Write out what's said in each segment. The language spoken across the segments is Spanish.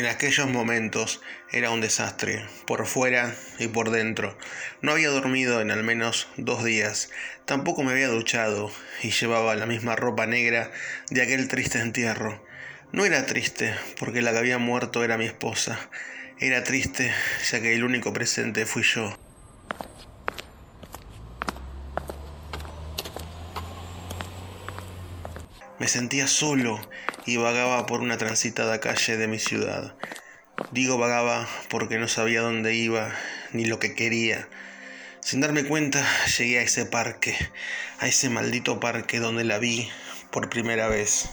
En aquellos momentos era un desastre, por fuera y por dentro. No había dormido en al menos dos días, tampoco me había duchado y llevaba la misma ropa negra de aquel triste entierro. No era triste porque la que había muerto era mi esposa, era triste ya que el único presente fui yo. Me sentía solo y vagaba por una transitada calle de mi ciudad. Digo vagaba porque no sabía dónde iba ni lo que quería. Sin darme cuenta llegué a ese parque, a ese maldito parque donde la vi por primera vez.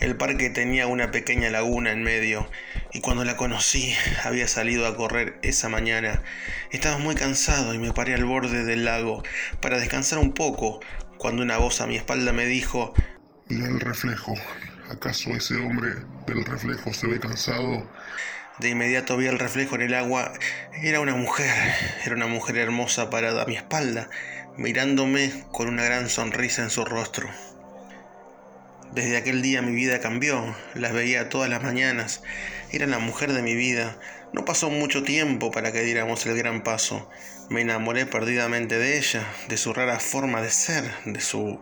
El parque tenía una pequeña laguna en medio y cuando la conocí había salido a correr esa mañana. Estaba muy cansado y me paré al borde del lago para descansar un poco cuando una voz a mi espalda me dijo Mira el reflejo. ¿Acaso ese hombre del reflejo se ve cansado? De inmediato vi el reflejo en el agua. Era una mujer, era una mujer hermosa parada a mi espalda, mirándome con una gran sonrisa en su rostro. Desde aquel día mi vida cambió, las veía todas las mañanas, era la mujer de mi vida. No pasó mucho tiempo para que diéramos el gran paso. Me enamoré perdidamente de ella, de su rara forma de ser, de su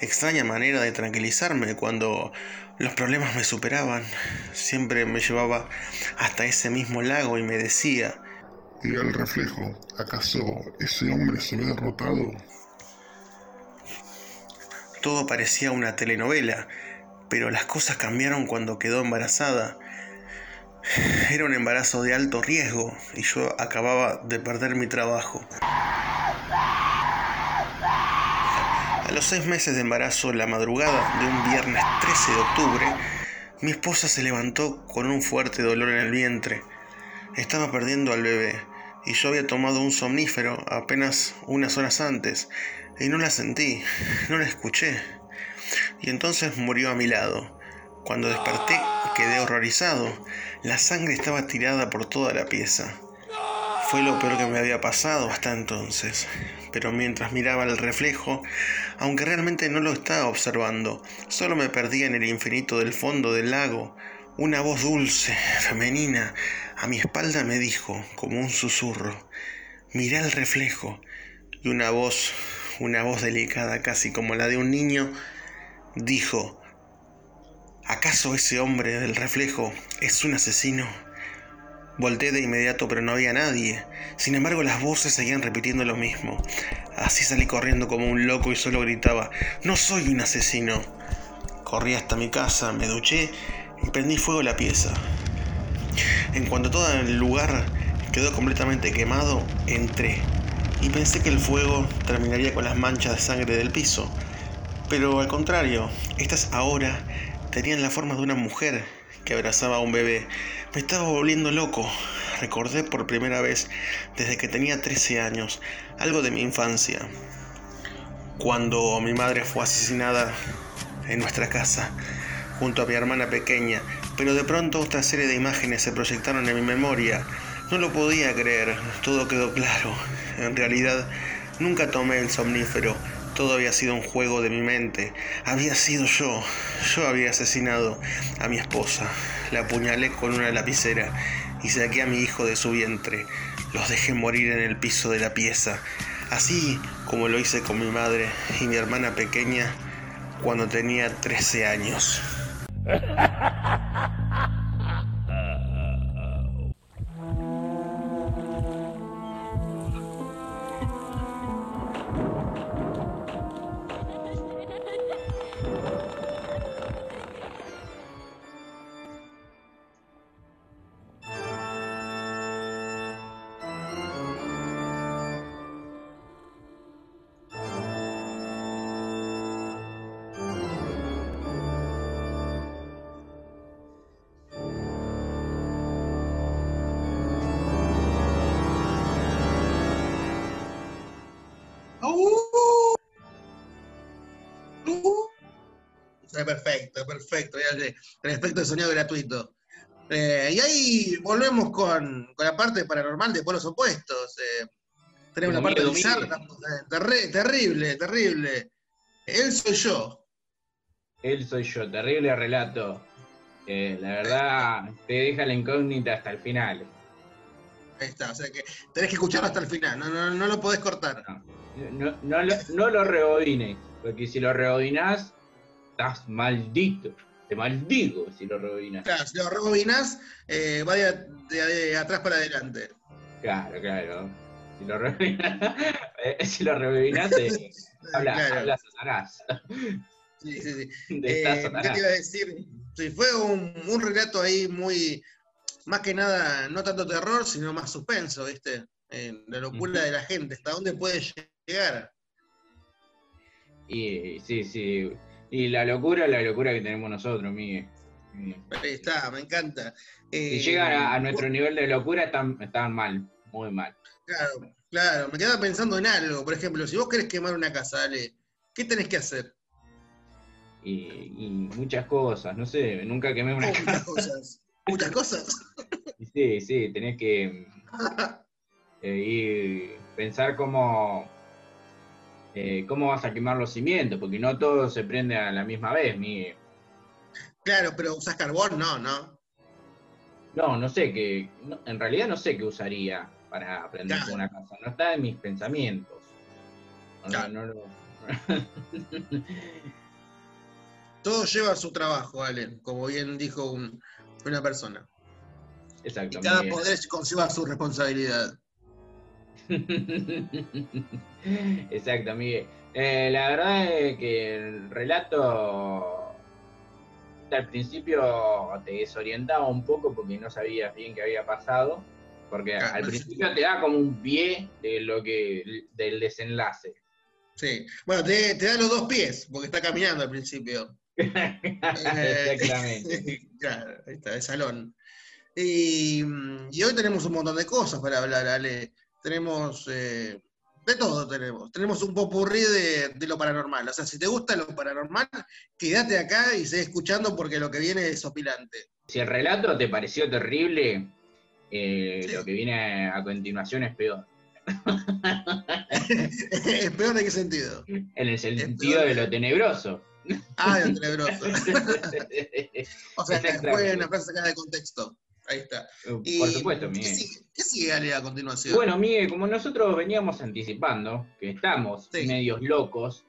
extraña manera de tranquilizarme cuando los problemas me superaban. Siempre me llevaba hasta ese mismo lago y me decía, ¿Y el reflejo? ¿Acaso ese hombre se ve derrotado? Todo parecía una telenovela, pero las cosas cambiaron cuando quedó embarazada. Era un embarazo de alto riesgo y yo acababa de perder mi trabajo. A los seis meses de embarazo, la madrugada de un viernes 13 de octubre, mi esposa se levantó con un fuerte dolor en el vientre. Estaba perdiendo al bebé y yo había tomado un somnífero apenas unas horas antes y no la sentí, no la escuché. Y entonces murió a mi lado. Cuando desperté quedé horrorizado. La sangre estaba tirada por toda la pieza. Fue lo peor que me había pasado hasta entonces. Pero mientras miraba el reflejo, aunque realmente no lo estaba observando, solo me perdía en el infinito del fondo del lago. Una voz dulce, femenina, a mi espalda me dijo, como un susurro, mirá el reflejo. Y una voz, una voz delicada, casi como la de un niño, dijo, ¿acaso ese hombre del reflejo es un asesino? Volté de inmediato, pero no había nadie. Sin embargo, las voces seguían repitiendo lo mismo. Así salí corriendo como un loco y solo gritaba, no soy un asesino. Corrí hasta mi casa, me duché y prendí fuego a la pieza. En cuanto todo el lugar quedó completamente quemado, entré y pensé que el fuego terminaría con las manchas de sangre del piso. Pero al contrario, estas ahora tenían la forma de una mujer que abrazaba a un bebé. Me estaba volviendo loco. Recordé por primera vez desde que tenía 13 años algo de mi infancia. Cuando mi madre fue asesinada en nuestra casa junto a mi hermana pequeña, pero de pronto otra serie de imágenes se proyectaron en mi memoria. No lo podía creer, todo quedó claro. En realidad, nunca tomé el somnífero, todo había sido un juego de mi mente. Había sido yo. Yo había asesinado a mi esposa. La apuñalé con una lapicera y saqué a mi hijo de su vientre. Los dejé morir en el piso de la pieza, así como lo hice con mi madre y mi hermana pequeña cuando tenía 13 años. perfecto, Respecto al sonido gratuito. Eh, y ahí volvemos con, con la parte paranormal de polos opuestos. eh. tenemos la parte bizarra, eh, terri- terrible, terrible. Él soy yo. Él soy yo, terrible relato. Eh, la verdad, te deja la incógnita hasta el final. Ahí está, o sea que tenés que escucharlo hasta el final, no, no, no lo podés cortar. No, no, lo, no lo rebobines, porque si lo rebobinas, estás maldito. Te maldigo si lo rebobinas. Claro, si lo rebobinas, eh, va de, de- de atrás para adelante. Claro, claro. Si lo rebobinas, si lo rebobinas, te habla, Claro. habla Satanás. Sí, sí, sí. De Eh, ¿Qué te iba a decir? Sí, fue un, un relato ahí muy, más que nada, no tanto terror, sino más suspenso, ¿viste? Eh, la locura Ujú. de la gente, hasta dónde puede llegar. Y sí, sí. Y la locura, la locura que tenemos nosotros, Miguel. Ahí está, me encanta. Eh, Si llegan a, a nuestro nivel de locura, están, están mal, muy mal. Claro, claro, me quedaba pensando en algo. Por ejemplo, si vos querés quemar una casa, Ale, ¿qué tenés que hacer? Y, y muchas cosas, no sé, nunca quemé una Oh, casa. muchas cosas. Muchas cosas. Sí, sí, tenés que eh, ir, pensar cómo, eh, cómo vas a quemar los cimientos, porque no todo se prende a la misma vez, Miguel. Claro, pero usás carbón, no, ¿no? No, no sé qué, no, en realidad no sé qué usaría para aprender Claro. una casa, no está en mis pensamientos. No, Claro. no. Todo lleva su trabajo, Ale, como bien dijo un- una persona. Y Exacto. cada Miguel. poder conlleva su responsabilidad. Exacto, Miguel. Eh, la verdad es que el relato al principio te desorientaba un poco porque no sabías bien qué había pasado, porque Claro, al no sé. principio te da como un pie de lo que del desenlace. Sí. Bueno, te, te da los dos pies, porque está caminando al principio. Eh, Exactamente. claro, ahí está, de salón. Y, mm, y hoy tenemos un montón de cosas para hablar, Ale. Tenemos eh, de todo, tenemos. Tenemos un popurrí de, de lo paranormal. O sea, si te gusta lo paranormal, quédate acá y sigue escuchando porque lo que viene es opilante. Si el relato te pareció terrible, eh, Sí. lo que viene a continuación es peor. ¿Es peor de qué sentido? En el sentido de lo tenebroso. Ah, de tenebroso. O sea, después Exactamente. una frase sacada de contexto. Ahí está. Y, Por supuesto, ¿qué Miguel. sigue, ¿Qué sigue, Ale, a continuación? Bueno, Miguel, como nosotros veníamos anticipando que estamos Sí. medios locos,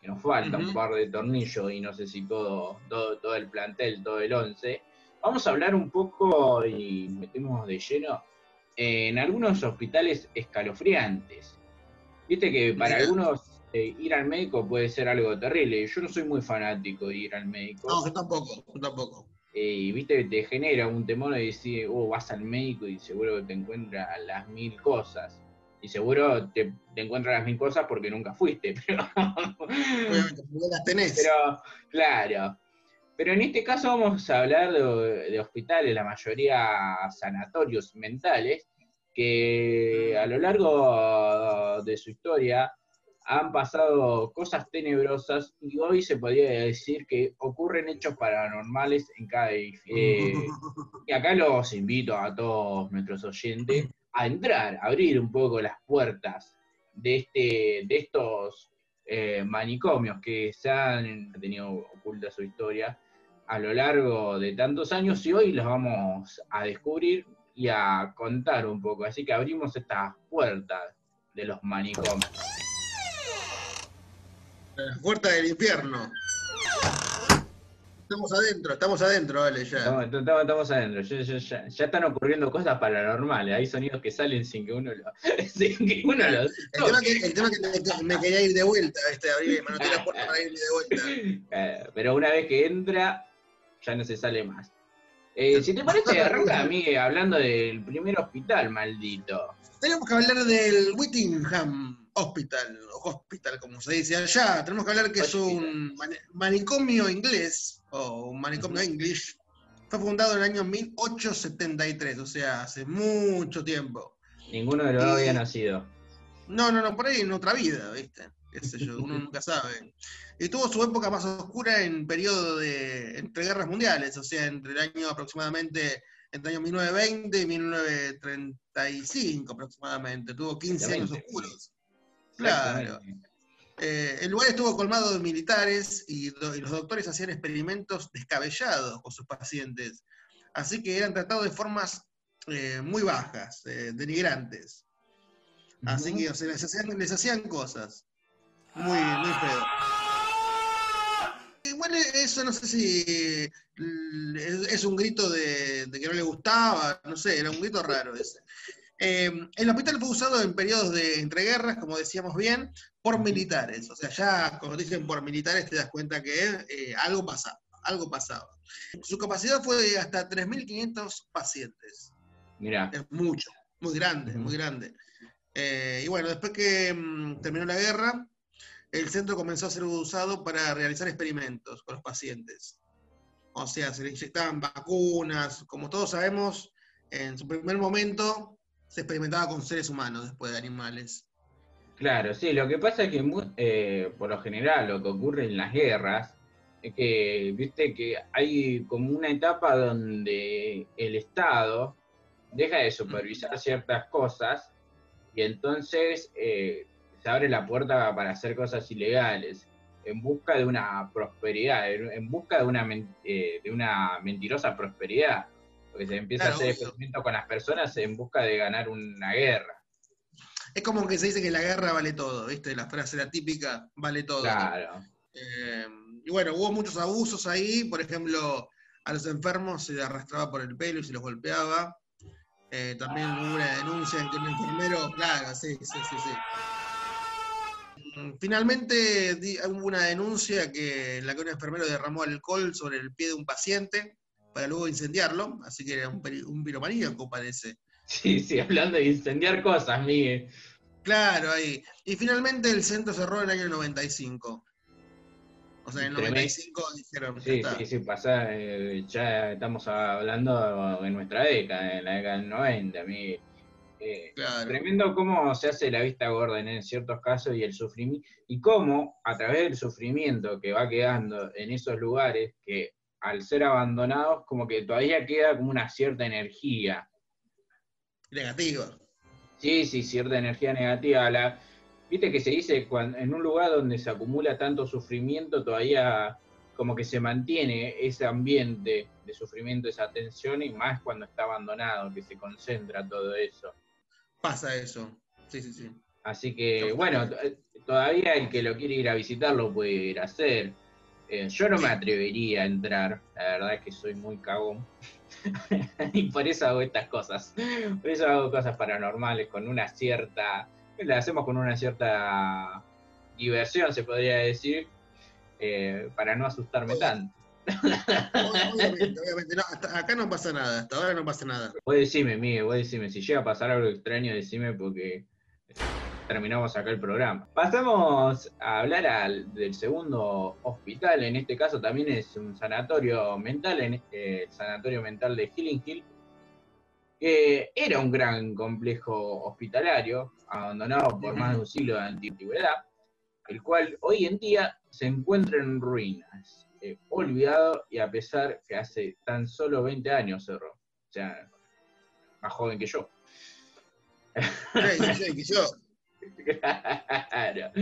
que nos falta un par de tornillos y no sé si todo, todo, todo el plantel, todo el 11, vamos a hablar un poco y metemos de lleno en algunos hospitales escalofriantes. Viste que para Mira. algunos eh, ir al médico puede ser algo terrible. Yo no soy muy fanático de ir al médico. No, yo tampoco, yo tampoco. Eh, y viste que te genera un temor de decir, oh, vas al médico y seguro que te encuentra las mil cosas. Y seguro te, te encuentra las mil cosas porque nunca fuiste, pero, Obviamente, porque las tenés. pero claro. Pero en este caso vamos a hablar de, de hospitales, la mayoría sanatorios mentales, que a lo largo de su historia han pasado cosas tenebrosas y hoy se podría decir que ocurren hechos paranormales en cada edificio. Eh, y acá los invito a todos nuestros oyentes a entrar, a abrir un poco las puertas de, este, de estos eh, manicomios que se han tenido oculta su historia a lo largo de tantos años y hoy los vamos a descubrir y a contar un poco. Así que abrimos estas puertas de los manicomios. La puerta del infierno. Estamos adentro, estamos adentro, Ale, ya. Estamos, estamos- estamos adentro, ya, ya- ya- ya están ocurriendo cosas paranormales, hay sonidos que salen sin que uno lo, sin que uno los El tema que, el tema que me, me quería ir de vuelta, este, abrí, me anoté la puerta para irme de vuelta. Eh, pero una vez que entra, ya no se sale más. Eh, si te parece, arranca a mí hablando del primer hospital, maldito. Tenemos que hablar del Whittingham Hospital, o Hospital, como se dice allá. Tenemos que hablar que es un mani- manicomio inglés, o un manicomio English. Fue fundado en el año 1873, o sea, hace mucho tiempo. Ninguno de los dos había nacido. No, no, no, por ahí en otra vida, ¿viste? Qué sé yo, uno nunca sabe. Y tuvo su época más oscura en periodo de entre guerras mundiales, o sea, entre el año aproximadamente, entre el año 1920 y 1935 aproximadamente. Tuvo 15 años oscuros. Claro. Eh, el lugar estuvo colmado de militares y, do- y los doctores hacían experimentos descabellados con sus pacientes. Así que eran tratados de formas eh, muy bajas, eh, denigrantes. Así que o sea, les, hacían, les hacían cosas. Muy, muy feo. Igual eso no sé si es, es un grito de, de que no le gustaba, no sé, era un grito raro ese. Eh, el hospital fue usado en periodos de entreguerras, como decíamos bien, por militares. O sea, ya cuando dicen por militares te das cuenta que eh, algo pasaba, algo pasaba. Su capacidad fue de hasta 3.500 pacientes. Mirá, Es mucho, muy grande, Ujú. muy grande. Eh, y bueno, después que mm, terminó la guerra, el centro comenzó a ser usado para realizar experimentos con los pacientes. O sea, se le inyectaban vacunas, como todos sabemos, en su primer momento se experimentaba con seres humanos después de animales. Claro, sí, lo que pasa es que eh, por lo general lo que ocurre en las guerras es que, viste, que hay como una etapa donde el Estado deja de supervisar ciertas cosas y entonces eh, se abre la puerta para hacer cosas ilegales en busca de una prosperidad, en en busca de una, men- eh, de una mentirosa prosperidad, porque se empieza Claro, a hacer obvio. experimentos con las personas en busca de ganar una guerra. Es como que se dice que la guerra vale todo, ¿viste? La frase la típica, vale todo. Claro. Eh, y bueno, hubo muchos abusos ahí, por ejemplo, a los enfermos se les arrastraba por el pelo y se los golpeaba. Eh, también hubo una denuncia en que un enfermero, claro, sí, sí, sí, sí. Mm, Finalmente di- hubo una denuncia que, en la que un enfermero derramó alcohol sobre el pie de un paciente para luego incendiarlo, así que era un, un piromaníaco, parece. Sí, sí, hablando de incendiar cosas, Miguel. Claro, ahí. Y finalmente el centro cerró en el año 95. O sea, en el Tremendo. 95 dijeron, Sí, sí, sí, pasa, eh, ya estamos hablando en nuestra década, en la década del 90, Miguel. Eh, Claro. Tremendo cómo se hace la vista gorda en ciertos casos y el sufrimiento, y cómo a través del sufrimiento que va quedando en esos lugares, que al ser abandonados, como que todavía queda como una cierta energía, Negativo. Sí, sí, cierta energía negativa. La, Viste que se dice cuando en un lugar donde se acumula tanto sufrimiento, todavía como que se mantiene ese ambiente de sufrimiento, esa tensión, y más cuando está abandonado, que se concentra todo eso. Pasa eso. Sí, sí, sí. Así que, bueno, todavía el que lo quiere ir a visitar lo puede ir a hacer. Eh, yo no me atrevería a entrar, la verdad es que soy muy cagón. y por eso hago estas cosas. Por eso hago cosas paranormales con una cierta. Las hacemos con una cierta diversión, se podría decir, eh, para no asustarme tanto. Obviamente, obviamente. No, hasta acá no pasa nada, hasta ahora no pasa nada. Vos decime, Miguel, vos decime, si llega a pasar algo extraño, decime porque terminamos acá el programa. Pasamos a hablar al- del segundo hospital, en este caso también es un sanatorio mental, en este, el sanatorio mental de Healing Hill, que era un gran complejo hospitalario, abandonado por más de un siglo de antigüedad, el cual hoy en día se encuentra en ruinas, eh, olvidado y a pesar que hace tan solo 20 años cerró, o sea, más joven que yo. Sí, sí, que yo. Claro.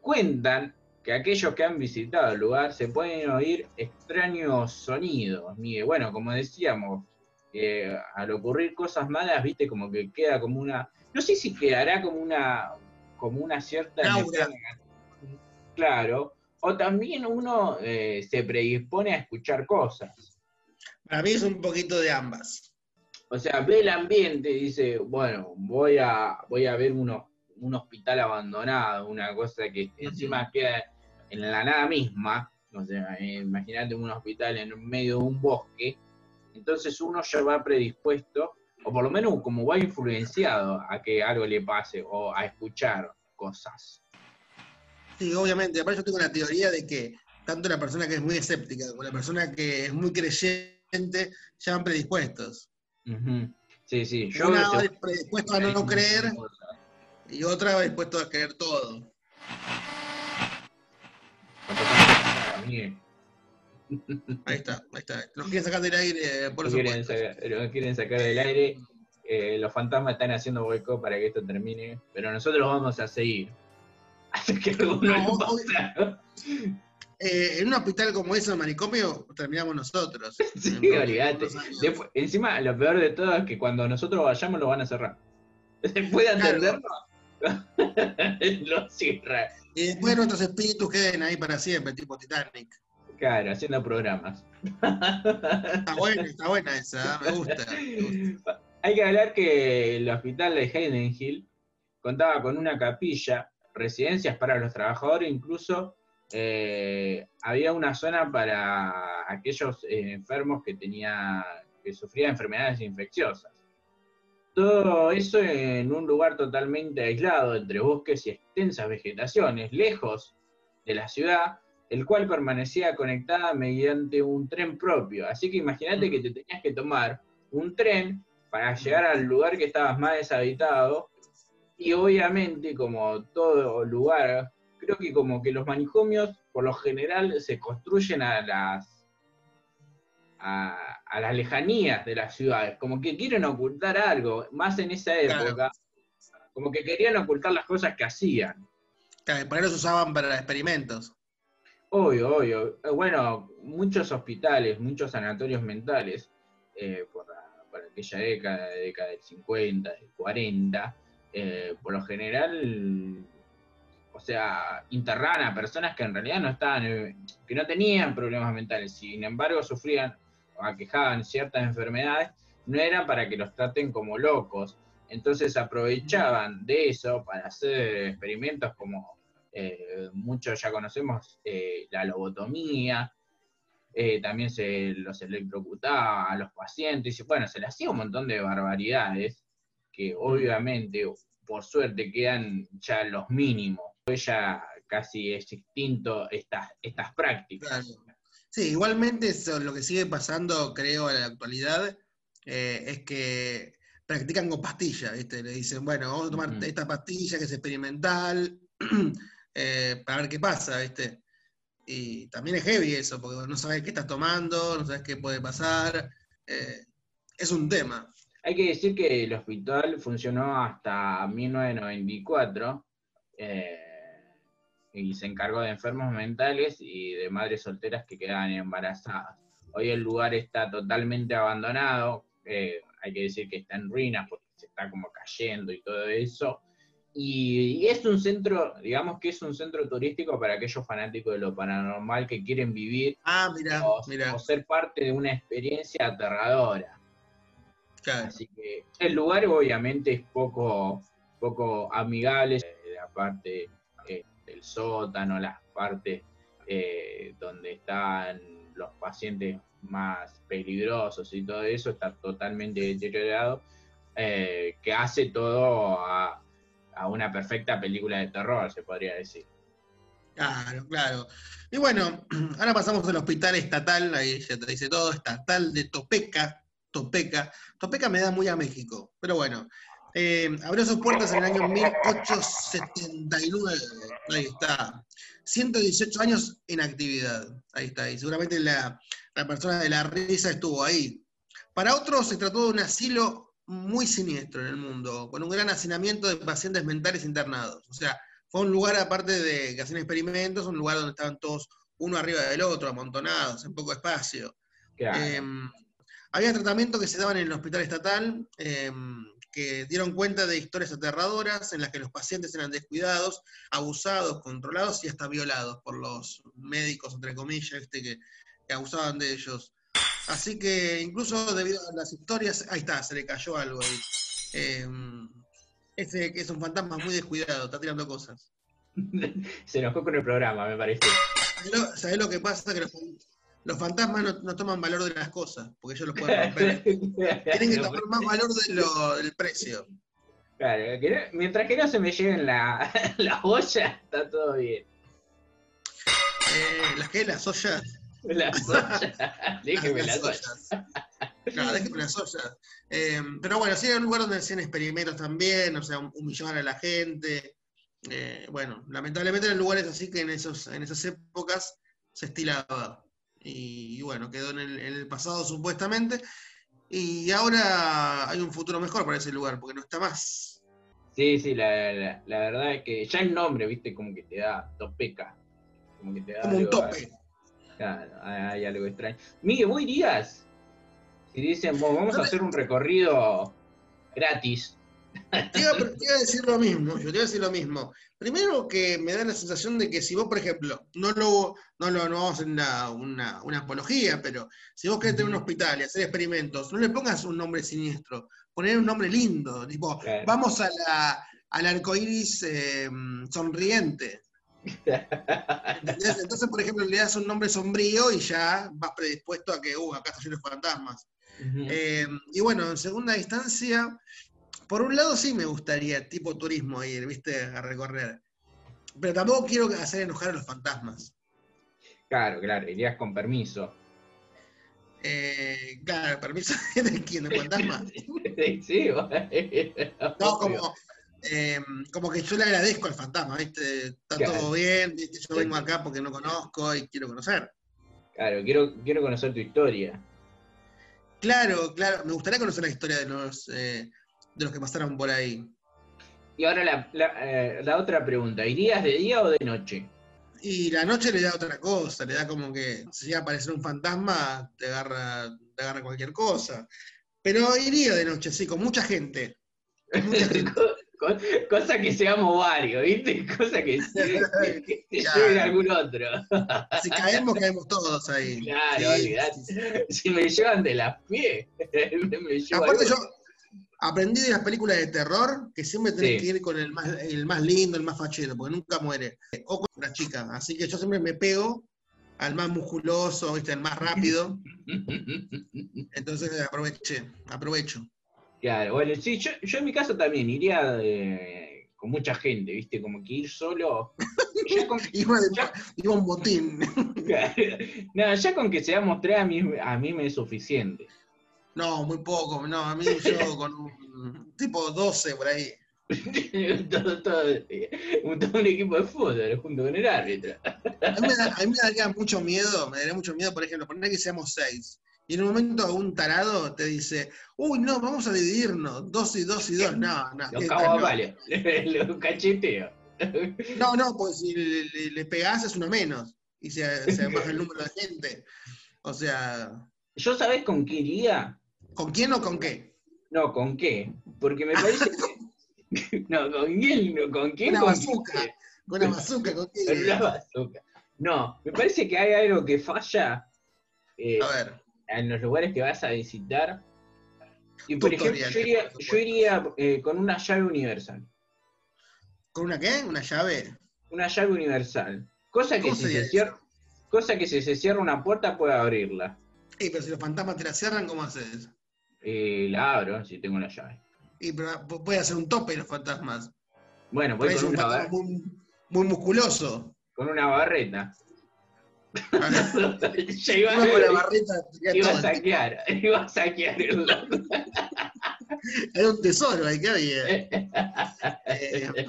Cuentan que aquellos que han visitado el lugar se pueden oír extraños sonidos. Miguel. Bueno, como decíamos, eh, al ocurrir cosas malas, viste, como que queda como una. No sé si quedará como una. como una cierta. Energía. Claro. O también uno eh, se predispone a escuchar cosas. Para mí es un poquito de ambas. O sea, ve el ambiente y dice, bueno, voy a, voy a ver uno, un hospital abandonado, una cosa que encima queda en la nada misma. O sea, eh, imagínate un hospital en medio de un bosque. Entonces uno ya va predispuesto, o por lo menos como va influenciado a que algo le pase o a escuchar cosas. Sí, obviamente. Aparte yo tengo la teoría de que tanto la persona que es muy escéptica como la persona que es muy creyente ya van predispuestos. Sí, sí. Yo Una te- va predispuesto a no creer Y otra dispuesto a querer todo. Ahí está, ahí está. Nos quieren sacar del aire, por Lo eso. quieren, sacar, lo quieren sacar del aire. eh, los fantasmas están haciendo boicot para que esto termine, pero nosotros vamos a seguir. Hasta que alguno No, pasa. Eh, en un hospital como ese, manicomio, terminamos nosotros. Sí, olvídate. encima, lo peor de todo es que cuando nosotros vayamos lo van a cerrar. Después de Claro. atenderlo, lo cierran. Y después nuestros espíritus queden ahí para siempre, tipo Titanic. Claro, haciendo programas. Está buena, está buena esa, me gusta. me gusta. Hay que hablar que el hospital de Hayden Hill contaba con una capilla, residencias para los trabajadores, incluso eh, había una zona para aquellos eh, enfermos que tenía, que sufrían enfermedades infecciosas. Todo eso en un lugar totalmente aislado, entre bosques y extensas vegetaciones, lejos de la ciudad, el cual permanecía conectada mediante un tren propio. Así que imagínate que te tenías que tomar un tren para llegar al lugar que estabas más deshabitado. Y obviamente, como todo lugar, creo que como que los manicomios, por lo general, se construyen a las a, a las lejanías de las ciudades, como que quieren ocultar algo, más en esa Claro. época, como que querían ocultar las cosas que hacían. Claro, por eso se usaban para experimentos. Obvio, obvio. Eh, Bueno, muchos hospitales, muchos sanatorios mentales, eh, por aquella década, década del 50, del 40, eh, por lo general, o sea, internaban a personas que en realidad no estaban, eh, que no tenían problemas mentales, sin embargo sufrían o aquejaban ciertas enfermedades, no eran para que los traten como locos. Entonces aprovechaban de eso para hacer experimentos como eh, muchos ya conocemos eh, la lobotomía, también se los electrocutaba a los pacientes, y bueno, se le hacía un montón de barbaridades que obviamente, por suerte, quedan ya los mínimos. Ya casi es extinto estas, estas prácticas. Claro. Sí, igualmente eso, lo que sigue pasando, creo, en la actualidad, eh, es que practican con pastillas, ¿viste? Le dicen, bueno, vamos a tomar esta pastilla que es experimental, eh, para ver qué pasa, ¿viste? Y también es heavy eso, porque no sabes qué estás tomando, no sabes qué puede pasar. eh, es un tema. Hay que decir que el hospital funcionó hasta 1994 eh, y se encargó de enfermos mentales y de madres solteras que quedaban embarazadas. Hoy el lugar está totalmente abandonado, eh, hay que decir que está en ruinas porque se está como cayendo y todo eso. Y, y es un centro, digamos que es un centro turístico para aquellos fanáticos de lo paranormal que quieren vivir Ah, o, ser parte de una experiencia aterradora. claro. Así que el lugar obviamente es poco, poco amigable, eh, la parte del sótano, las partes eh, donde están los pacientes más peligrosos y todo eso está totalmente deteriorado, eh, que hace todo a, a una perfecta película de terror, se podría decir. Claro, claro. Y bueno, ahora pasamos al hospital estatal, ahí ya te dice todo, estatal de Topeca, Topeca. Topeca me da muy a México, pero bueno. Eh, abrió sus puertas en el año 1879, ahí está. 118 años en actividad, ahí está. Y seguramente la, la persona de la risa estuvo ahí. Para otros se trató de un asilo muy siniestro en el mundo, con un gran hacinamiento de pacientes mentales internados. O sea, fue un lugar, aparte de que hacían experimentos, un lugar donde estaban todos uno arriba del otro, amontonados, en poco espacio. Claro. Eh, había tratamientos que se daban en el hospital estatal eh, que dieron cuenta de historias aterradoras en las que los pacientes eran descuidados, abusados, controlados y hasta violados por los médicos, entre comillas, ¿viste? Que, que abusaban de ellos. Así que incluso debido a las historias, ahí está, se le cayó algo ahí. Eh, ese que es un fantasma muy descuidado, está tirando cosas. se enojó con el programa, me parece. ¿Sabés lo, sabés lo que pasa? Que los, los fantasmas no, no toman valor de las cosas, porque ellos los pueden romper. Tienen que tomar más valor de lo- del precio. Claro, que no- mientras que no se me lleven la, la olla, está todo bien. Eh, ¿Las que? ¿Las ollas? La soya, déjeme Las la soya. ollas. Claro, déjenme las ollas. Eh, pero bueno, sí, era un lugar donde hacían experimentos también, o sea, hum- humillaban a la gente. Eh, bueno, lamentablemente eran lugares así que en, esos, en esas épocas se estilaba. Y, y bueno, quedó en el, en el pasado supuestamente. Y ahora hay un futuro mejor para ese lugar, porque no está más. Sí, sí, la, la- la verdad es que ya el nombre, viste, como que te da topeca. Como que te da Como un algo- tope. Claro, hay, hay algo extraño. Miguel, ¿vos irías? Si dicen, "Vos, vamos a hacer un recorrido gratis. Te iba, te iba a decir lo mismo, yo te iba a decir lo mismo. Primero que me da la sensación de que si vos, por ejemplo, no lo, no lo no vamos a hacer una, una- apología, pero si vos querés tener un hospital y hacer experimentos, no le pongas un nombre siniestro, poner un nombre lindo, tipo, Claro. vamos a la, al arco iris eh, sonriente. ¿entendés? Entonces, por ejemplo, le das un nombre sombrío y ya vas predispuesto a que, uh, acá está lleno de fantasmas. Eh, y bueno, en segunda instancia, por un lado sí me gustaría, tipo turismo, ir, viste, a recorrer. Pero tampoco quiero hacer enojar a los fantasmas. Claro, claro, irías con permiso. Eh, claro, permiso de quién, de fantasma. sí, No, obvio. como, eh, como que yo le agradezco al fantasma, viste, está Claro. todo bien, viste, yo vengo acá porque no conozco y quiero conocer. Claro, quiero, quiero conocer tu historia. Claro, claro, me gustaría conocer la historia de los, eh, de los que pasaron por ahí. Y ahora la, la, eh, la otra pregunta, ¿irías de día o de noche? Y la noche le da otra cosa, le da como que si llega a aparecer un fantasma, te agarra, te agarra cualquier cosa. Pero iría de noche, sí, con mucha gente. Con mucha gente. Co- co- Cosa que seamos varios, ¿viste? Cosa que, que- que Claro. lleven algún otro. Si caemos, caemos todos ahí. Claro, Sí, olvidate. sí, sí. Si me llevan de las pies, me Aparte yo aprendí de las películas de terror que siempre tenés Sí. que ir con el más, el más lindo, el más fachero, porque nunca muere. O con una chica. Así que yo siempre me pego al más musculoso, ¿viste? al más rápido. Entonces aproveché, aprovecho. Claro, bueno, sí, yo, yo en mi caso también iría de- con mucha gente, ¿viste? Como que ir solo. Ya con, Iba, de- Ya. iba un botín. no, ya con que seamos tres a mí, a mí me es suficiente. No, muy poco. No, a mí yo con un tipo 12 por ahí. todo, todo, un, todo un equipo de fútbol junto con el árbitro. A mí, me da- a mí me daría mucho miedo, me daría mucho miedo, por ejemplo, poner que seamos seis. Y en un momento un tarado te dice, uy, no, vamos a dividirnos, dos y dos y dos. No, no. Los ¿qué cabos tal? a palo, los cacheteo. no, no, pues si le, le- le pegás es uno menos. Y se, se baja el número de gente. O sea, ¿Yo sabés con qué iría? ¿Con quién o con qué? No, ¿con qué? Porque me parece que. No, ¿con quién? No, ¿Con quién? Una ¿Con bazooka. Con una bazooka, ¿con Con quién? una bazooka. No, me parece que hay algo que falla eh, A ver, en los lugares que vas a visitar. Y por Tutorial, ejemplo, yo iría, yo eh, con una llave universal. ¿con una qué? ¿Una llave? Una llave universal. Cosa que, ¿Cómo si se cierra, cosa que si se cierra una puerta puede abrirla. Ey, pero si los fantasmas te la cierran, ¿cómo haces? Eh, la abro si tengo la llave. Y pero pu- puede hacer un tope los fantasmas. Bueno, voy con un una, fantasma muy, muy musculoso. con una barreta. Ya iba, con la barreta iba a saquear, iba a saquear el. Era un tesoro ahí que había. Eh,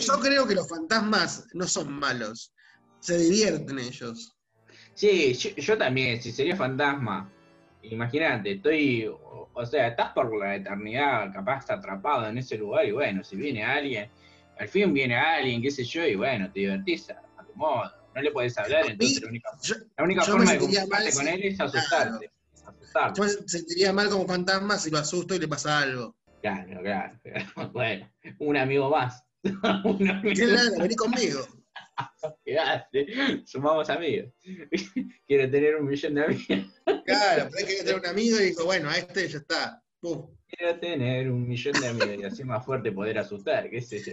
yo creo que los fantasmas no son malos. Se divierten ellos. Sí, yo, yo también, si sería fantasma, imagínate, estoy, o, sea, estás por la eternidad capaz atrapado en ese lugar y bueno, si viene alguien, al fin viene alguien, qué sé yo, y bueno, te divertís a, a tu modo. No le podés hablar, entonces la única, Yo, la única forma de comunicarte con él es asustarte. asustarte. yo me sentiría mal como fantasma si lo asusto y le pasa algo. Claro, claro, claro. Bueno, un amigo más. un amigo Claro, vení conmigo. Quedaste. Sumamos amigos. Quiero tener un millón de amigos. Claro, pero hay que tener un amigo y dijo, bueno, a este ya está. Quiero tener un millón de amigos y así más fuerte poder asustar, qué sé yo.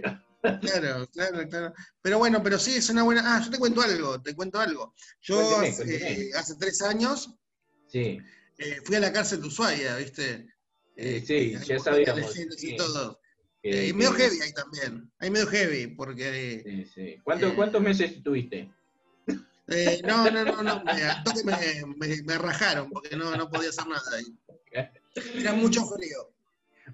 Claro, claro, claro. Pero bueno, pero sí, es una buena. Ah, yo te cuento algo, te cuento algo. Yo Cuénteme, hace, cuénteme. eh, hace tres años Sí, eh, fui a la cárcel de Ushuaia, ¿viste? Eh, sí, ahí ya sabíamos, y sí. todo. Que- Eh, medio heavy ahí también. Ahí medio heavy, porque. Sí, sí. ¿Cuánto- Eh. ¿Cuántos meses estuviste? eh, no, no, no, no. Me, me, me- rajaron, porque no, no podía hacer nada ahí. Era mucho frío.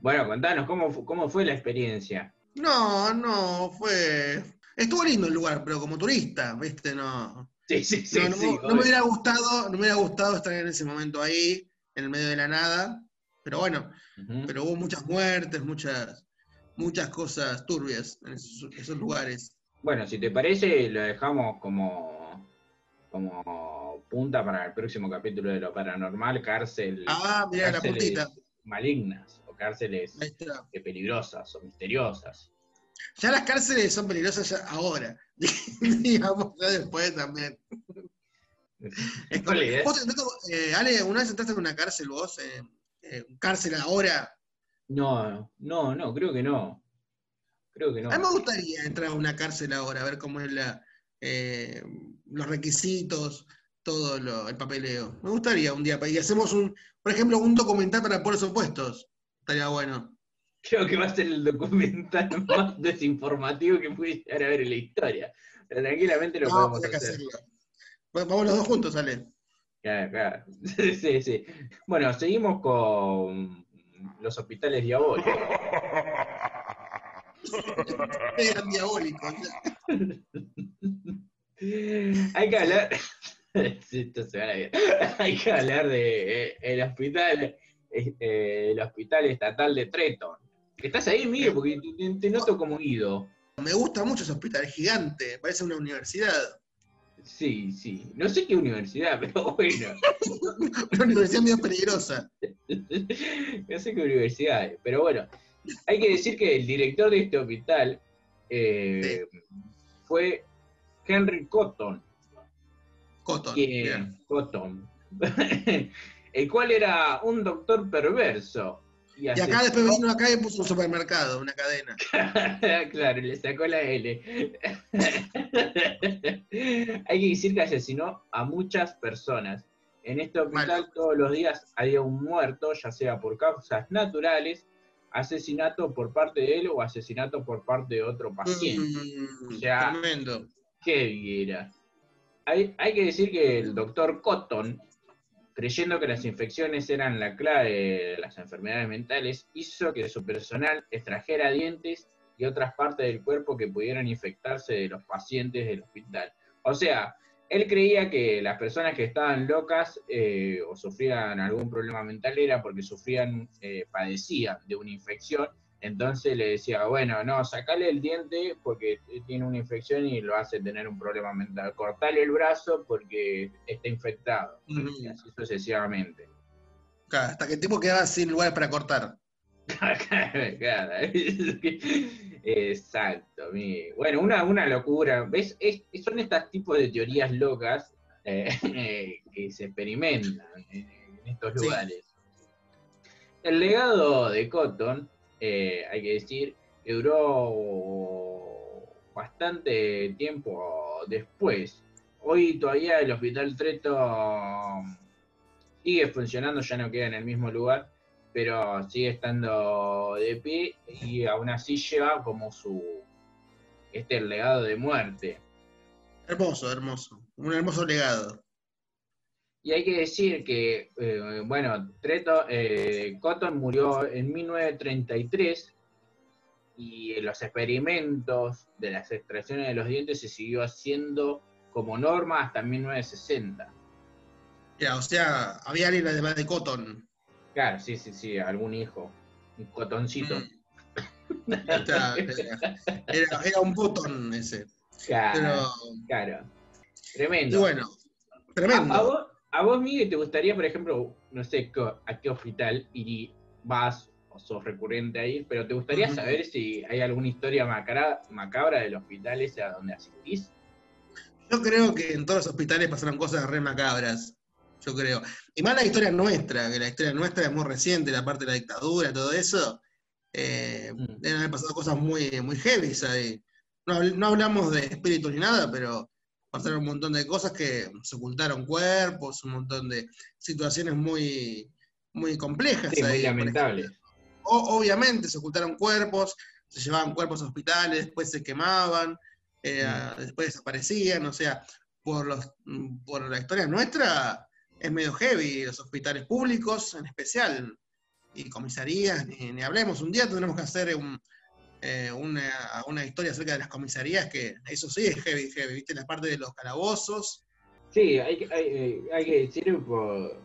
Bueno, contanos, ¿cómo, ¿cómo fue la experiencia? No, no, fue. Estuvo lindo el lugar, pero como turista, ¿viste? No. Sí, sí, sí. no, no, sí, no me hubiera gustado, no me hubiera gustado estar en ese momento ahí, en el medio de la nada. Pero bueno, pero hubo muchas muertes, muchas, muchas cosas turbias en esos, esos lugares. Bueno, si te parece, lo dejamos como, como punta para el próximo capítulo de lo paranormal, cárcel, Ah, mira la cárceles puntita. malignas o cárceles eh, peligrosas o misteriosas. Ya las cárceles son peligrosas ya ahora. Digamos, ya después también. Es como- ¿Cuál es? vos eh, Ale, ¿una vez entraste en una cárcel vos? Eh, eh, ¿Cárcel ahora? No, no, no, creo que no. Creo que no. A mí me gustaría entrar a una cárcel ahora, a ver cómo es la, eh, los requisitos, todo lo- el papeleo. Me gustaría un día, y hacemos un, por ejemplo, un documental para polos opuestos. Estaría bueno. Creo que va a ser el documental más desinformativo que pude llegar a ver en la historia. Pero tranquilamente lo No, podemos hacer. hacerlo. Vamos los dos juntos, Ale. Claro, claro. Sí, sí. Bueno, seguimos con los hospitales diabólicos. Eran diabólicos. Hay que hablar. Esto se va a la vida. Hay que hablar de eh, el hospital, eh, eh, el hospital estatal de Treton. ¿Estás ahí, Miguel? Porque te, noto como ido. Me gusta mucho ese hospital, es gigante, parece una universidad. Sí, sí. No sé qué universidad, pero bueno. Una universidad medio peligrosa. no sé qué universidad pero bueno. Hay que decir que el director de este hospital eh, fue Henry Cotton. Cotton. Cotton. el cual era un doctor perverso. Y, Y acá después vino acá y puso un supermercado, una cadena. claro, le sacó la L. Hay que decir que asesinó a muchas personas. En este hospital Mal. todos los días había un muerto, ya sea por causas naturales, asesinato por parte de él o asesinato por parte de otro paciente. Mm, Ya. Tremendo. Qué viera. Hay, hay que decir que el doctor Cotton, creyendo que las infecciones eran la clave de las enfermedades mentales, hizo que su personal extrajera dientes y otras partes del cuerpo que pudieran infectarse de los pacientes del hospital. O sea, él creía que las personas que estaban locas eh, o sufrían algún problema mental era porque sufrían, eh, padecían de una infección entonces le decía, bueno, no, sacale el diente porque tiene una infección y lo hace tener un problema mental. Cortale el brazo porque está infectado. Y así sucesivamente. Claro, hasta que el tipo quedaba sin lugares para cortar. Exacto. mi- Bueno, una, una locura. ¿Ves? Es- son estos tipos de teorías locas eh, que se experimentan en, en estos Sí. lugares. El legado de Cotton, eh, hay que decir, duró bastante tiempo después. Hoy todavía el Hospital Treto sigue funcionando, ya no queda en el mismo lugar, pero sigue estando de pie y aún así lleva como su este legado de muerte. Hermoso, hermoso. Un hermoso legado. Y hay que decir que, eh, bueno, Treto, eh, Cotton murió en 1933 y los experimentos de las extracciones de los dientes se siguió haciendo como norma hasta 1960. Ya, o sea, había alguien además de Cotton. Claro, sí, sí, sí, algún hijo, un cotoncito. Mm. Está, era, era- un botón ese. Claro, Pero, claro. y Tremendo. bueno, A, a tremendo. A vos, Miguel, ¿te gustaría, por ejemplo, no sé a qué hospital irí, vas o sos recurrente a ir, pero te gustaría saber si hay alguna historia macabra, macabra del hospital ese a donde asistís? Yo creo que en todos los hospitales pasaron cosas re macabras. Yo creo. Y más la historia nuestra, que la historia nuestra es muy reciente, la parte de la dictadura, todo eso. Eh, Mm. deben haber pasado cosas muy, muy heavy ahí. No, no hablamos de espíritus ni nada, pero pasaron un montón de cosas que se ocultaron cuerpos, un montón de situaciones muy, muy complejas. Sí, muy ahí, por lamentable. ejemplo. O- obviamente se ocultaron cuerpos, se llevaban cuerpos a hospitales, después se quemaban, eh, Mm. después desaparecían, o sea, por, los, por la historia nuestra, es medio heavy, los hospitales públicos en especial, y comisarías, ni, ni hablemos. Un día tendremos que hacer un, eh, una, una historia acerca de las comisarías, que eso sí es heavy, heavy, ¿viste? La parte de los calabozos. Sí, hay, que- hay, eh, hay que decir por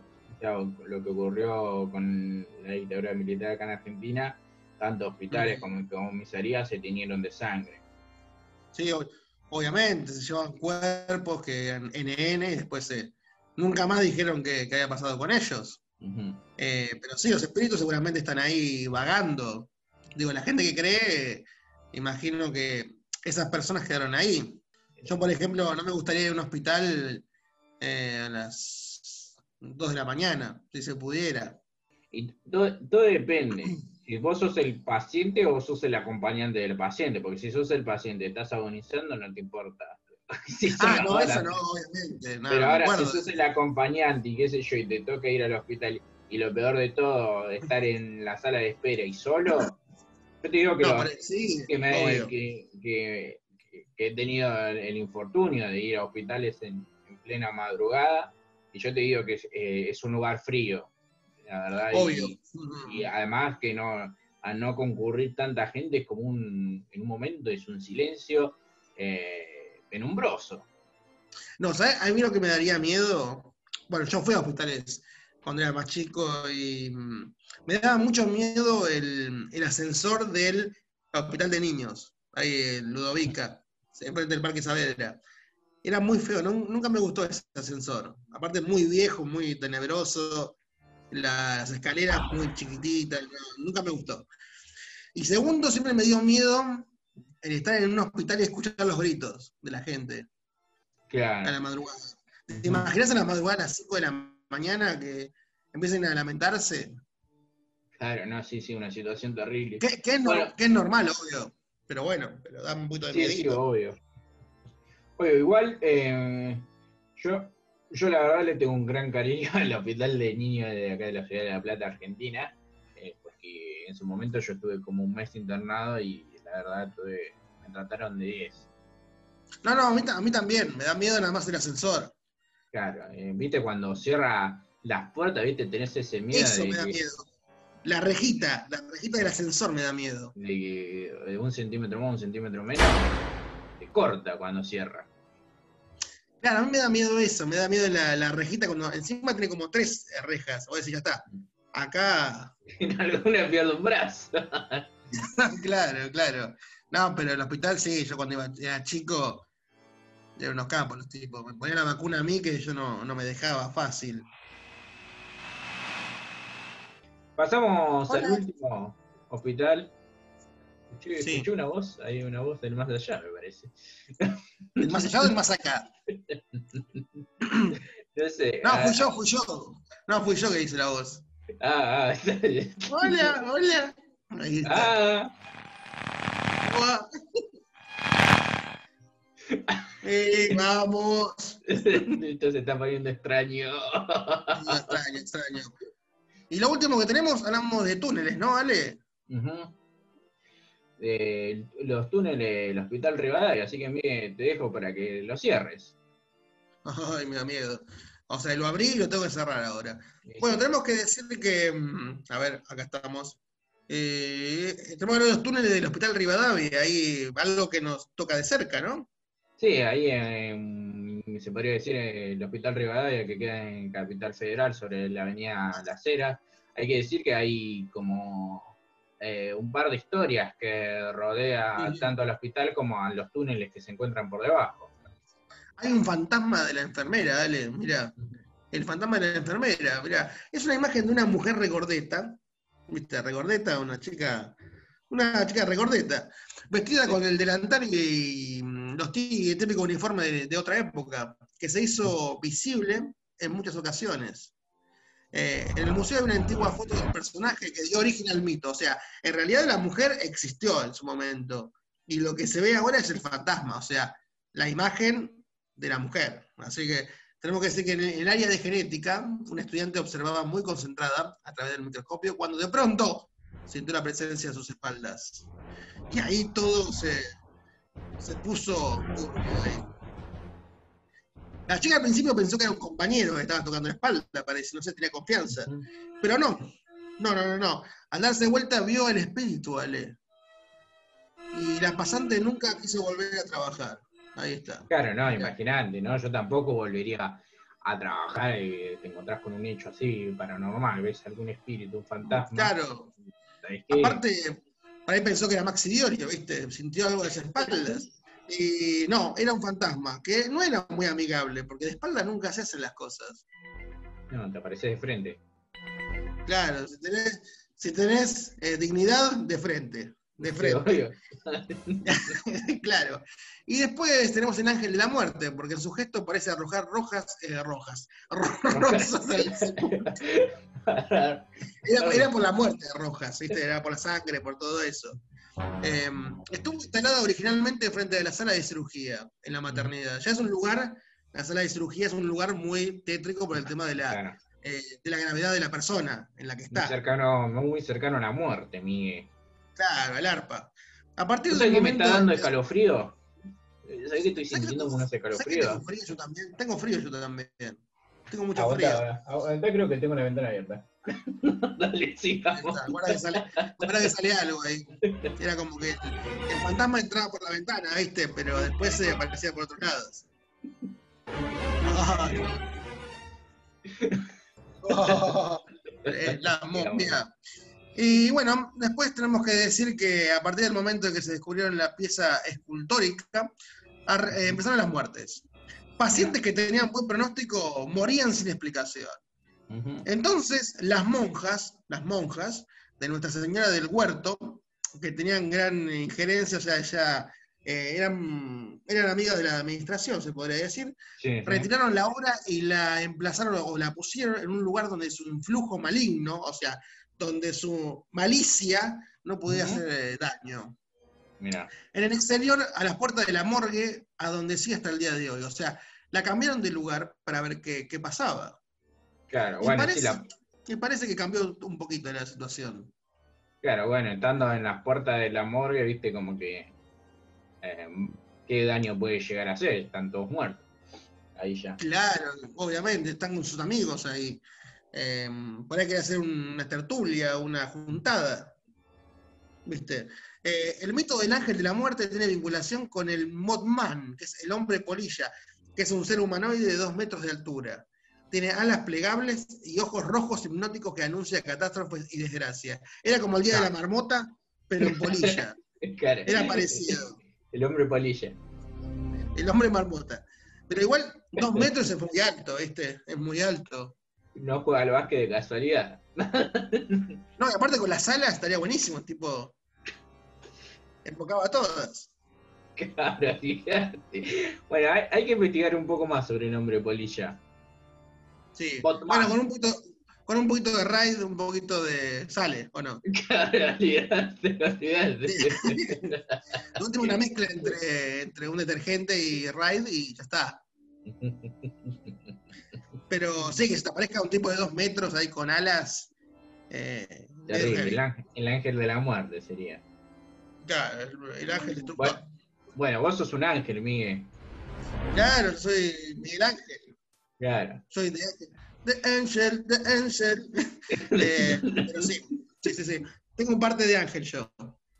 lo que ocurrió con la dictadura militar acá en Argentina, tanto hospitales como comisarías se tiñeron de sangre. Sí, ob- obviamente, se llevan cuerpos que eran NN y después se, nunca más dijeron que, que había pasado con ellos. Eh, pero sí, los espíritus seguramente están ahí vagando. Digo, la gente que cree, imagino que esas personas quedaron ahí. Yo, por ejemplo, no me gustaría ir a un hospital eh, a las 2 de la mañana, si se pudiera. Y todo, todo depende. Si vos sos el paciente o sos el acompañante del paciente, porque si sos el paciente y estás agonizando, no te importa. Si Ah, no, eso no, obviamente. no, Pero ahora, si sos el acompañante y qué sé yo, y te toca ir al hospital, y lo peor de todo, estar en la sala de espera y solo, yo te digo que, No, lo- pero sí, que, me- he tenido el, infortunio de ir a hospitales en, en plena madrugada, y yo te digo que es, eh, es un lugar frío, la verdad. Obvio. y además que no, al no concurrir tanta gente es como un, en un momento es un silencio eh, penumbroso. No, ¿sabes? A mí lo que me daría miedo, bueno, yo fui a hospitales cuando era más chico y mm, me daba mucho miedo el, el ascensor del hospital de niños, ahí en Ludovica, enfrente del Parque Saavedra. Era muy feo, nu- nunca me gustó ese ascensor. Aparte muy viejo, muy tenebroso, las escaleras muy chiquititas, no, nunca me gustó. Y segundo, siempre me dio miedo el estar en un hospital y escuchar los gritos de la gente a la Claro. madrugada. ¿Te imaginas a la madrugada a las 5 de la mañana que empiecen a lamentarse? Claro, no, sí, sí, una situación terrible. Que, que es, no- Bueno. que es normal, obvio. Pero bueno, pero da un poquito de Sí, sí, obvio. Oye, igual, eh, yo, yo la verdad le tengo un gran cariño al hospital de niños de acá de la ciudad de La Plata, Argentina, eh, porque en su momento yo estuve como un mes internado y la verdad tuve, me trataron de 10. No, no, a mí, a mí también. Me da miedo nada más el ascensor. Claro, eh, viste cuando cierra las puertas, viste, tenés ese miedo Eso de, me da que- miedo. La rejita, la rejita del ascensor me da miedo. de un centímetro más, un centímetro menos, te corta cuando cierra. Claro, a mí me da miedo eso, me da miedo la, la rejita cuando encima tiene como tres rejas. O decir, ya está. Acá, En alguna pierdo un brazo. claro, claro. No, pero el hospital sí, yo cuando iba, era chico, era unos campos los tipos. Me ponían la vacuna a mí que yo no, no me dejaba fácil. Pasamos al último hospital. Escuché, Sí. escuché una voz, hay una voz del más allá, me parece. ¿El más allá o el más acá? No sé. No, ah, fui yo, fui yo. No, fui yo que hice la voz. Ah, ah, está bien. Hola, hola. Ahí está. ah. Eh, vamos. esto se está poniendo extraño. No, extraño, extraño. Y lo último que tenemos, hablamos de túneles, ¿no, Ale? Eh, los túneles del Hospital Rivadavia, así que mire, te dejo para que lo cierres. Ay, me da miedo. O sea, lo abrí y lo tengo que cerrar ahora. Bueno, tenemos que decir que. mm, A ver, acá estamos. Eh, tenemos que los túneles del Hospital Rivadavia, ahí algo que nos toca de cerca, ¿no? Sí, ahí en- se podría decir el Hospital Rivadavia, que queda en Capital Federal, sobre la avenida Las Heras. Hay que decir que hay como eh, un par de historias que rodea Sí. tanto al hospital como a los túneles que se encuentran por debajo. Hay un fantasma de la enfermera, dale, mira. El fantasma de la enfermera, mira. Es una imagen de una mujer regordeta, ¿viste? Regordeta, una chica, una chica regordeta, vestida con el delantal y, mm, los el típico uniforme de, de otra época, que se hizo visible en muchas ocasiones. Eh, en el museo hay una antigua foto del personaje que dio origen al mito. O sea, en realidad la mujer existió en su momento. Y lo que se ve ahora es el fantasma, o sea, la imagen de la mujer. Así que tenemos que decir que en el área de genética, un estudiante observaba muy concentrada a través del microscopio cuando de pronto sintió la presencia a sus espaldas. Y ahí todo se, se puso turbio. La chica al principio pensó que era un compañero que estaba tocando la espalda, parece, no sé, tenía confianza. Pero no, no, no, no, no. Al darse vuelta vio el espíritu, Ale. Y la pasante nunca quiso volver a trabajar. Ahí está. Claro, no, imagínate, ¿no? Yo tampoco volvería a trabajar y te encontrás con un hecho así paranormal, ves algún espíritu, un fantasma. Claro. Aparte, para ahí pensó que era Maxi Diorio, ¿viste? Sintió algo de las espaldas. Y no, era un fantasma, que no era muy amigable, porque de espaldas nunca se hacen las cosas. No, te apareces de frente. Claro, si tenés, si tenés eh, dignidad, de frente. De frente. claro. Y después tenemos el ángel de la muerte, porque en su gesto parece arrojar rojas, eh, rojas. rosas Era, era por la muerte de Rojas, ¿viste? Era por la sangre, por todo eso. Eh, estuvo instalada originalmente frente a la sala de cirugía, en la maternidad. Ya es un lugar, la sala de cirugía es un lugar muy tétrico por el tema de la, eh, de la gravedad de la persona en la que muy está. cercano, muy cercano a la muerte, Miguel. Claro, el arpa. A partir ¿Tú del que me momento está dando escalofrío? ¿Sabés que estoy ¿Sabés que sintiendo como unos ¿sabés que escalofríos? tengo frío yo también? Tengo frío yo también. Tengo mucho frío. aguanta, aguanta, creo que tengo la ventana abierta. Dale, sigamos. Guarda que sale, guarda que sale algo ahí. Era como que el fantasma entraba por la ventana, ¿viste? Pero después se aparecía por otros lados. Oh, eh, la momia. Y bueno, después tenemos que decir que a partir del momento en que se descubrieron la pieza escultórica, eh, empezaron las muertes. Pacientes que tenían buen pronóstico morían sin explicación. Entonces, las monjas, las monjas de Nuestra Señora del Huerto, que tenían gran injerencia, o sea, ya eh, eran, eran amigas de la administración, se podría decir, Sí, retiraron la obra y la emplazaron o la pusieron en un lugar donde su influjo maligno, o sea, donde su malicia no podía hacer eh, daño. Mira, En el exterior, a las puertas de la morgue, a donde sí hasta el día de hoy. O sea, la cambiaron de lugar para ver qué, qué pasaba. claro, Y bueno, parece, sí, la- y parece que cambió un poquito la situación. claro, bueno, estando en las puertas de la morgue, viste como que eh, qué daño puede llegar a hacer, están todos muertos. Ahí ya. Claro, obviamente, están con sus amigos ahí. Eh, por ahí quería hacer una tertulia, una juntada. ¿Viste? Eh, el mito del ángel de la muerte tiene vinculación con el Mothman, que es el hombre polilla, que es un ser humanoide de dos metros de altura. Tiene alas plegables y ojos rojos hipnóticos que anuncia catástrofes y desgracia. Era como el día de la marmota, pero en polilla. Era parecido. El hombre polilla. El hombre marmota. Pero igual, dos metros es muy alto, ¿viste? Es muy alto. No juega al básquet de casualidad. No, y aparte con las alas estaría buenísimo, tipo. Enfocaba a todas. Claro, fíjate. Bueno, hay, hay que investigar un poco más sobre el hombre polilla. Sí. Botman. Bueno, con un poquito, con un poquito de raid, un poquito de. sale, ¿o no? Claro, olvidate, último una mezcla entre, entre un detergente y raid y ya está. Pero sí, que se te aparezca un tipo de dos metros ahí con alas. Eh, Terrible, el ángel, el ángel de la muerte sería. Claro, el, el ángel destructor. Bueno, bueno, vos sos un ángel, Miguel. Claro, soy Miguel Ángel. Claro. Soy de The Angel, The Angel. Eh, pero sí, sí, sí, sí. Tengo parte de ángel yo.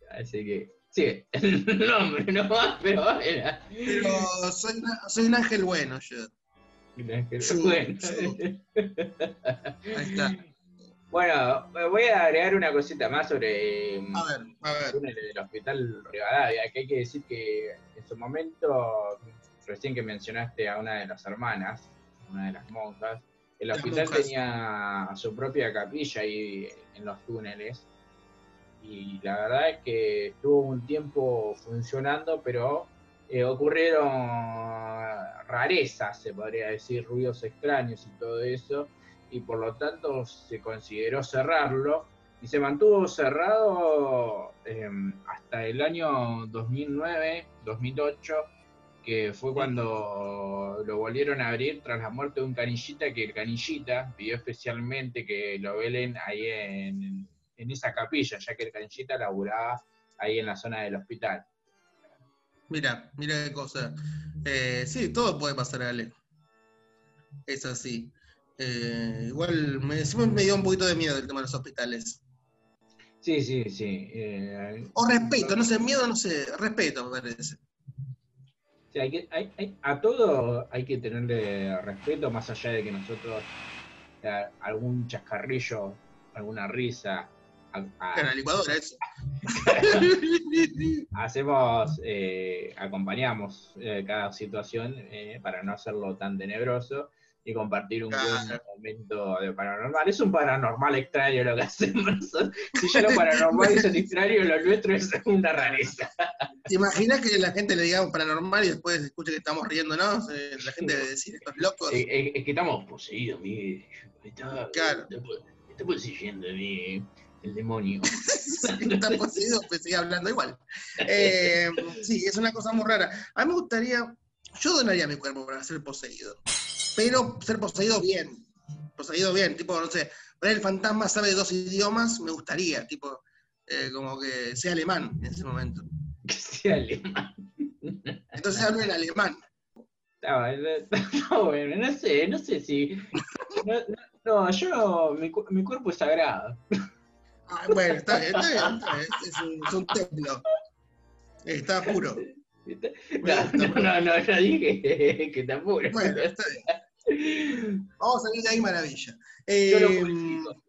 Así que, sí, el nombre no pero bueno. Pero soy, soy un ángel bueno yo. Bueno. Ahí está. Bueno, me voy a agregar una cosita más sobre mm, A ver, a el túnel del hospital Rivadavia, que hay que decir que en su momento, recién que mencionaste a una de las hermanas, una de las monjas, el Las hospital monjas. tenía su propia capilla ahí en los túneles. Y la verdad es que estuvo un tiempo funcionando, pero eh, ocurrieron rarezas, se podría decir, ruidos extraños y todo eso, y por lo tanto se consideró cerrarlo y se mantuvo cerrado eh, hasta el año 2009, 2008, que fue cuando lo volvieron a abrir tras la muerte de un canillita, que el canillita pidió especialmente que lo velen ahí en, en esa capilla, ya que el canillita laburaba ahí en la zona del hospital. Mira, mira qué cosa. Eh, sí, todo puede pasar, Ale. Es así. Eh, igual me, dio un poquito de miedo el tema de los hospitales. Sí, sí, sí. eh, O respeto, no sé, miedo, no sé, respeto me parece. sí, hay que- hay- hay- a todo hay que tenerle respeto, más allá de que nosotros eh, algún chascarrillo, alguna risa, a- la licuadora, eso. hacemos, eh, acompañamos eh, cada situación eh, para no hacerlo tan tenebroso y compartir un buen momento de paranormal. Es un paranormal extraño lo que hacemos. Si ya lo paranormal es extraño, lo nuestro es una rareza. ¿Te imaginas que la gente le digamos paranormal y después escuche que estamos riéndonos? La gente debe decir, estos locos. Es que estamos poseídos. Me está, Claro. está está poseyendo a mí el demonio. Está poseído, pues sigue hablando igual. Eh, sí, es una cosa muy rara. A mí me gustaría, yo donaría mi cuerpo para ser poseído, pero ser poseído bien, poseído bien, tipo, no sé, el fantasma sabe dos idiomas, me gustaría, tipo, eh, como que sea alemán en ese momento. que sea alemán. Entonces hablo en alemán. Está bueno, está bueno, no sé, no sé si. No, no, no, yo, mi, mi cuerpo es sagrado. Ah, bueno, está bien, está bien, está bien, Es, un, es un templo. Está puro. No, no, no, no, yo dije que te apures. Bueno, está bien. Vamos a salir de ahí maravilla. Yo lo Eh, publicito.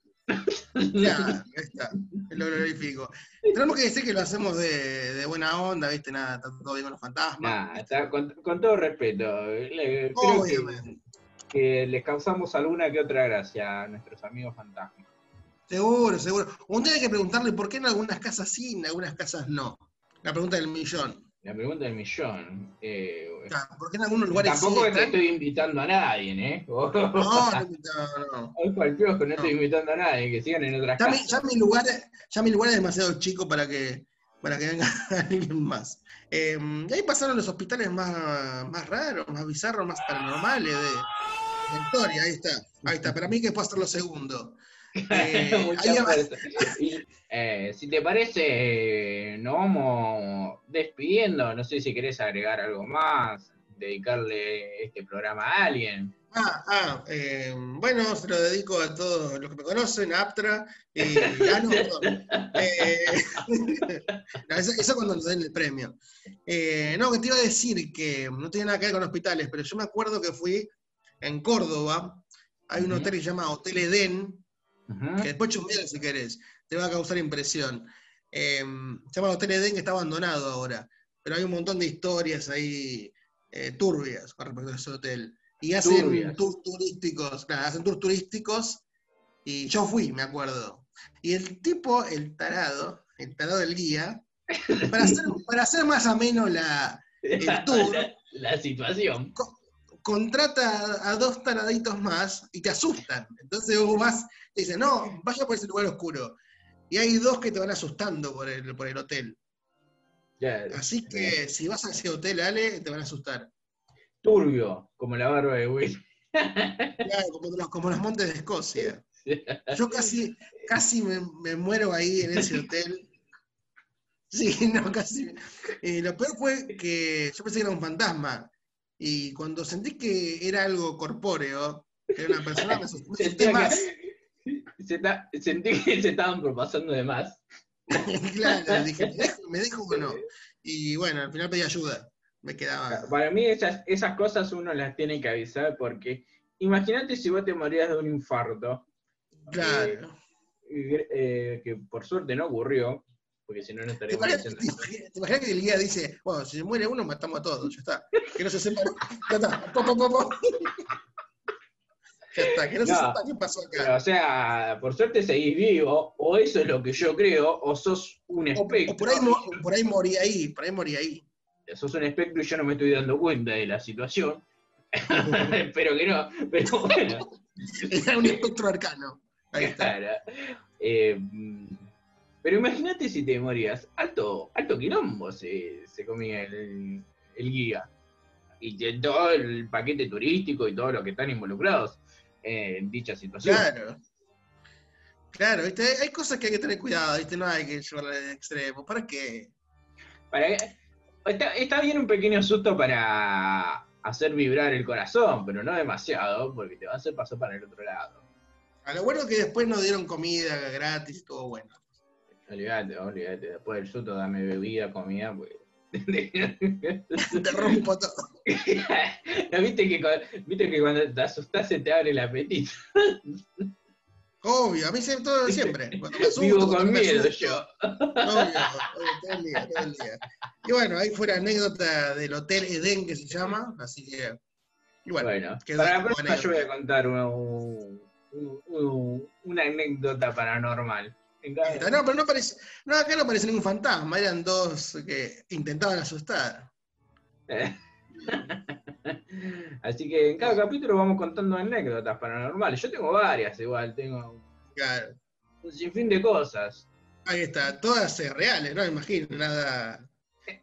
Ya, está, lo glorifico. Tenemos que decir que lo hacemos de, de buena onda, ¿viste? Nada, está todo bien con los fantasmas. Nah, está- con, con todo respeto, creo que, Obviamente. que les causamos alguna que otra gracia a nuestros amigos fantasmas. Seguro, seguro. Un día hay que preguntarle por qué en algunas casas sí en algunas casas no. La pregunta del millón. La pregunta del millón. eh, ¿Por qué en algunos lugares tampoco sí te estoy invitando a nadie, ¿eh? No, no, no, no. Al piojo, no, No. estoy invitando a nadie, que sigan en otras Ya mi, casas. ya mi lugar, ya mi lugar es demasiado chico para que, para que venga alguien más. Eh, y ahí pasaron los hospitales más, más raros, más bizarros, más paranormales de la historia. Ahí está, ahí está. Para mí que puedo hacer lo segundo. Eh. Y, eh, si te parece, eh, nos vamos despidiendo. No sé si querés agregar algo más, dedicarle este programa a alguien. Ah, ah, eh, bueno, se lo dedico a todos los que me conocen, a Aptra. Y, ah, no, perdón. Eh, no, eso, eso cuando nos den el premio. No, que te iba a decir que no tiene nada que ver con hospitales, pero yo me acuerdo que fui en Córdoba. Hay un hotel que se llama Hotel Edén, Que después si querés, te va a causar impresión. Eh, se llama Hotel Edén, que está abandonado ahora, pero hay un montón de historias ahí eh, turbias con respecto a ese hotel. Y hacen Turbias. tours turísticos, claro, hacen tours turísticos, y yo fui, me acuerdo. Y el tipo, el tarado, el tarado del guía, para hacer, para hacer más ameno la, el tour, la, la situación. Contrata a dos taraditos más y te asustan. Entonces vos vas, te dicen, no, vaya por ese lugar oscuro. Y hay dos que te van asustando por el, por el hotel. Así que si vas a ese hotel, Ale, te van a asustar. turbio, como la barba de Will. Claro, como, los, como los montes de Escocia. Yo casi, casi me, me muero ahí en ese hotel. Sí, no, casi. Eh, lo peor fue que yo pensé que era un fantasma. Y cuando sentí que era algo corpóreo, que era una persona, me Sentía más. que- se ta- sentí que se estaban propasando de más. claro, dije, ¿me dejo, ¿me o no? Y bueno, al final pedí ayuda. Me quedaba. Para mí esas, esas cosas uno las tiene que avisar porque imagínate si vos te morías de un infarto, Claro. eh, eh, que por suerte no ocurrió, porque si no, no ¿Te estaríamos imaginas, diciendo. te imaginas- te imaginas que el guía dice, bueno, si se muere uno, matamos a todos, ya está. Que no se sepa, ya está. Po, po, po, po. Ya está, que no, se sepa qué pasó Pero, acá. o sea, por suerte seguís vivo, o eso es lo que yo creo, o sos un espectro. o por, ahí, mo- o por ahí morí ahí, por ahí morí ahí. Sos un espectro y yo no me estoy dando cuenta de la situación. Espero que no, pero bueno. Era un espectro arcano. Ahí está. Claro. Eh, pero imagínate si te morías. Alto, alto quilombo se, se comía el, el guía. Y de todo el paquete turístico y todos los que están involucrados en dicha situación. Claro. Claro, ¿viste? Hay cosas que hay que tener cuidado, ¿viste? No hay que llevarla al extremo. ¿Para qué? Para, está, está bien un pequeño susto para, hacer vibrar el corazón, pero no demasiado, porque te va a hacer pasar para el otro lado. A lo bueno que después nos dieron comida gratis y todo bueno. Olvídate, olvídate, después del susto dame bebida, comida, pues. Te rompo todo. ¿No ¿Viste, que, cu- viste que cuando te asustás se te abre el apetito. Obvio, a mí se, todo siempre. Cuando me asusto, Vivo cuando con miedo asusto, yo. Obvio, obvio, todo el día, todo el día. Y bueno, ahí fue la anécdota del Hotel Edén que se llama, así que. Y bueno, Bueno, quedó para la próxima yo voy a contar un- un- un- una anécdota paranormal. No, pero no parece, no, acá no parece ningún fantasma, eran dos que intentaban asustar. Así que en cada capítulo vamos contando anécdotas paranormales. Yo tengo varias igual, tengo Claro. un sinfín de cosas. Ahí está, todas eh, reales, no me imagino, nada.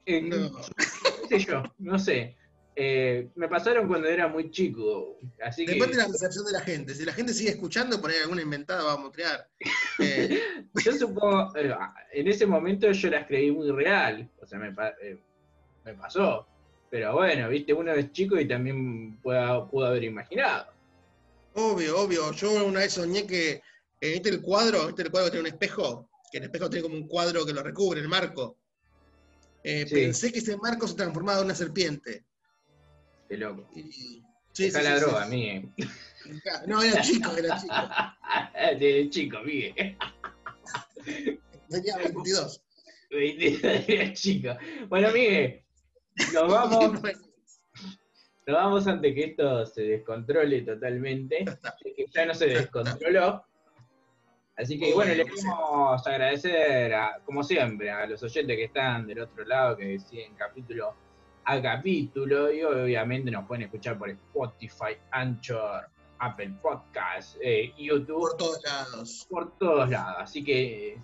Eh, No. qué sé yo, no sé. Eh, me pasaron cuando era muy chico, así que Depende de la percepción de la gente. Si la gente sigue escuchando, por ahí alguna inventada va a mostrar. Eh, yo supongo, eh, en ese momento yo las creí muy real, o sea, me, eh, me pasó. Pero bueno, viste, uno es chico y también pueda- pudo haber imaginado. obvio, obvio. Yo una vez soñé que, eh, ¿viste el cuadro? ¿Viste el cuadro que tiene un espejo? Que el espejo tiene como un cuadro que lo recubre, el marco. Eh, Sí. Pensé que ese marco se transformaba en una serpiente. Qué loco. Y, sí, Está sí, la sí, droga, sí. mí. No, era chico, era chico. De chico, Miguel. Tenía 22. Era chico. Bueno, Miguel, nos vamos, nos vamos antes que esto se descontrole totalmente. Que ya no se descontroló. Así que bueno, le queremos agradecer, a, como siempre, a los oyentes que están del otro lado, que siguen capítulo a capítulo, y obviamente nos pueden escuchar por Spotify, Anchor, Apple Podcast, eh, YouTube Por todos lados. por todos lados. Así que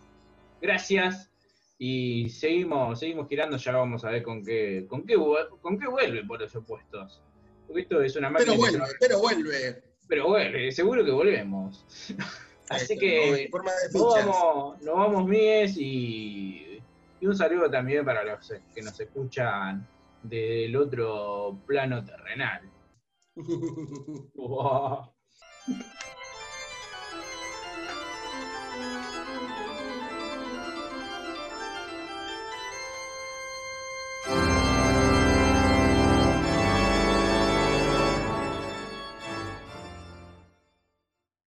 gracias y seguimos, seguimos girando, ya vamos a ver con qué, con qué, con qué vuelve por los opuestos. Porque esto es una máquina Pero vuelve, pero vuelve. pero vuelve, seguro que volvemos. Así Esto, que nos vamos, nos vamos Mies y, y un saludo también para los que nos escuchan del otro plano terrenal.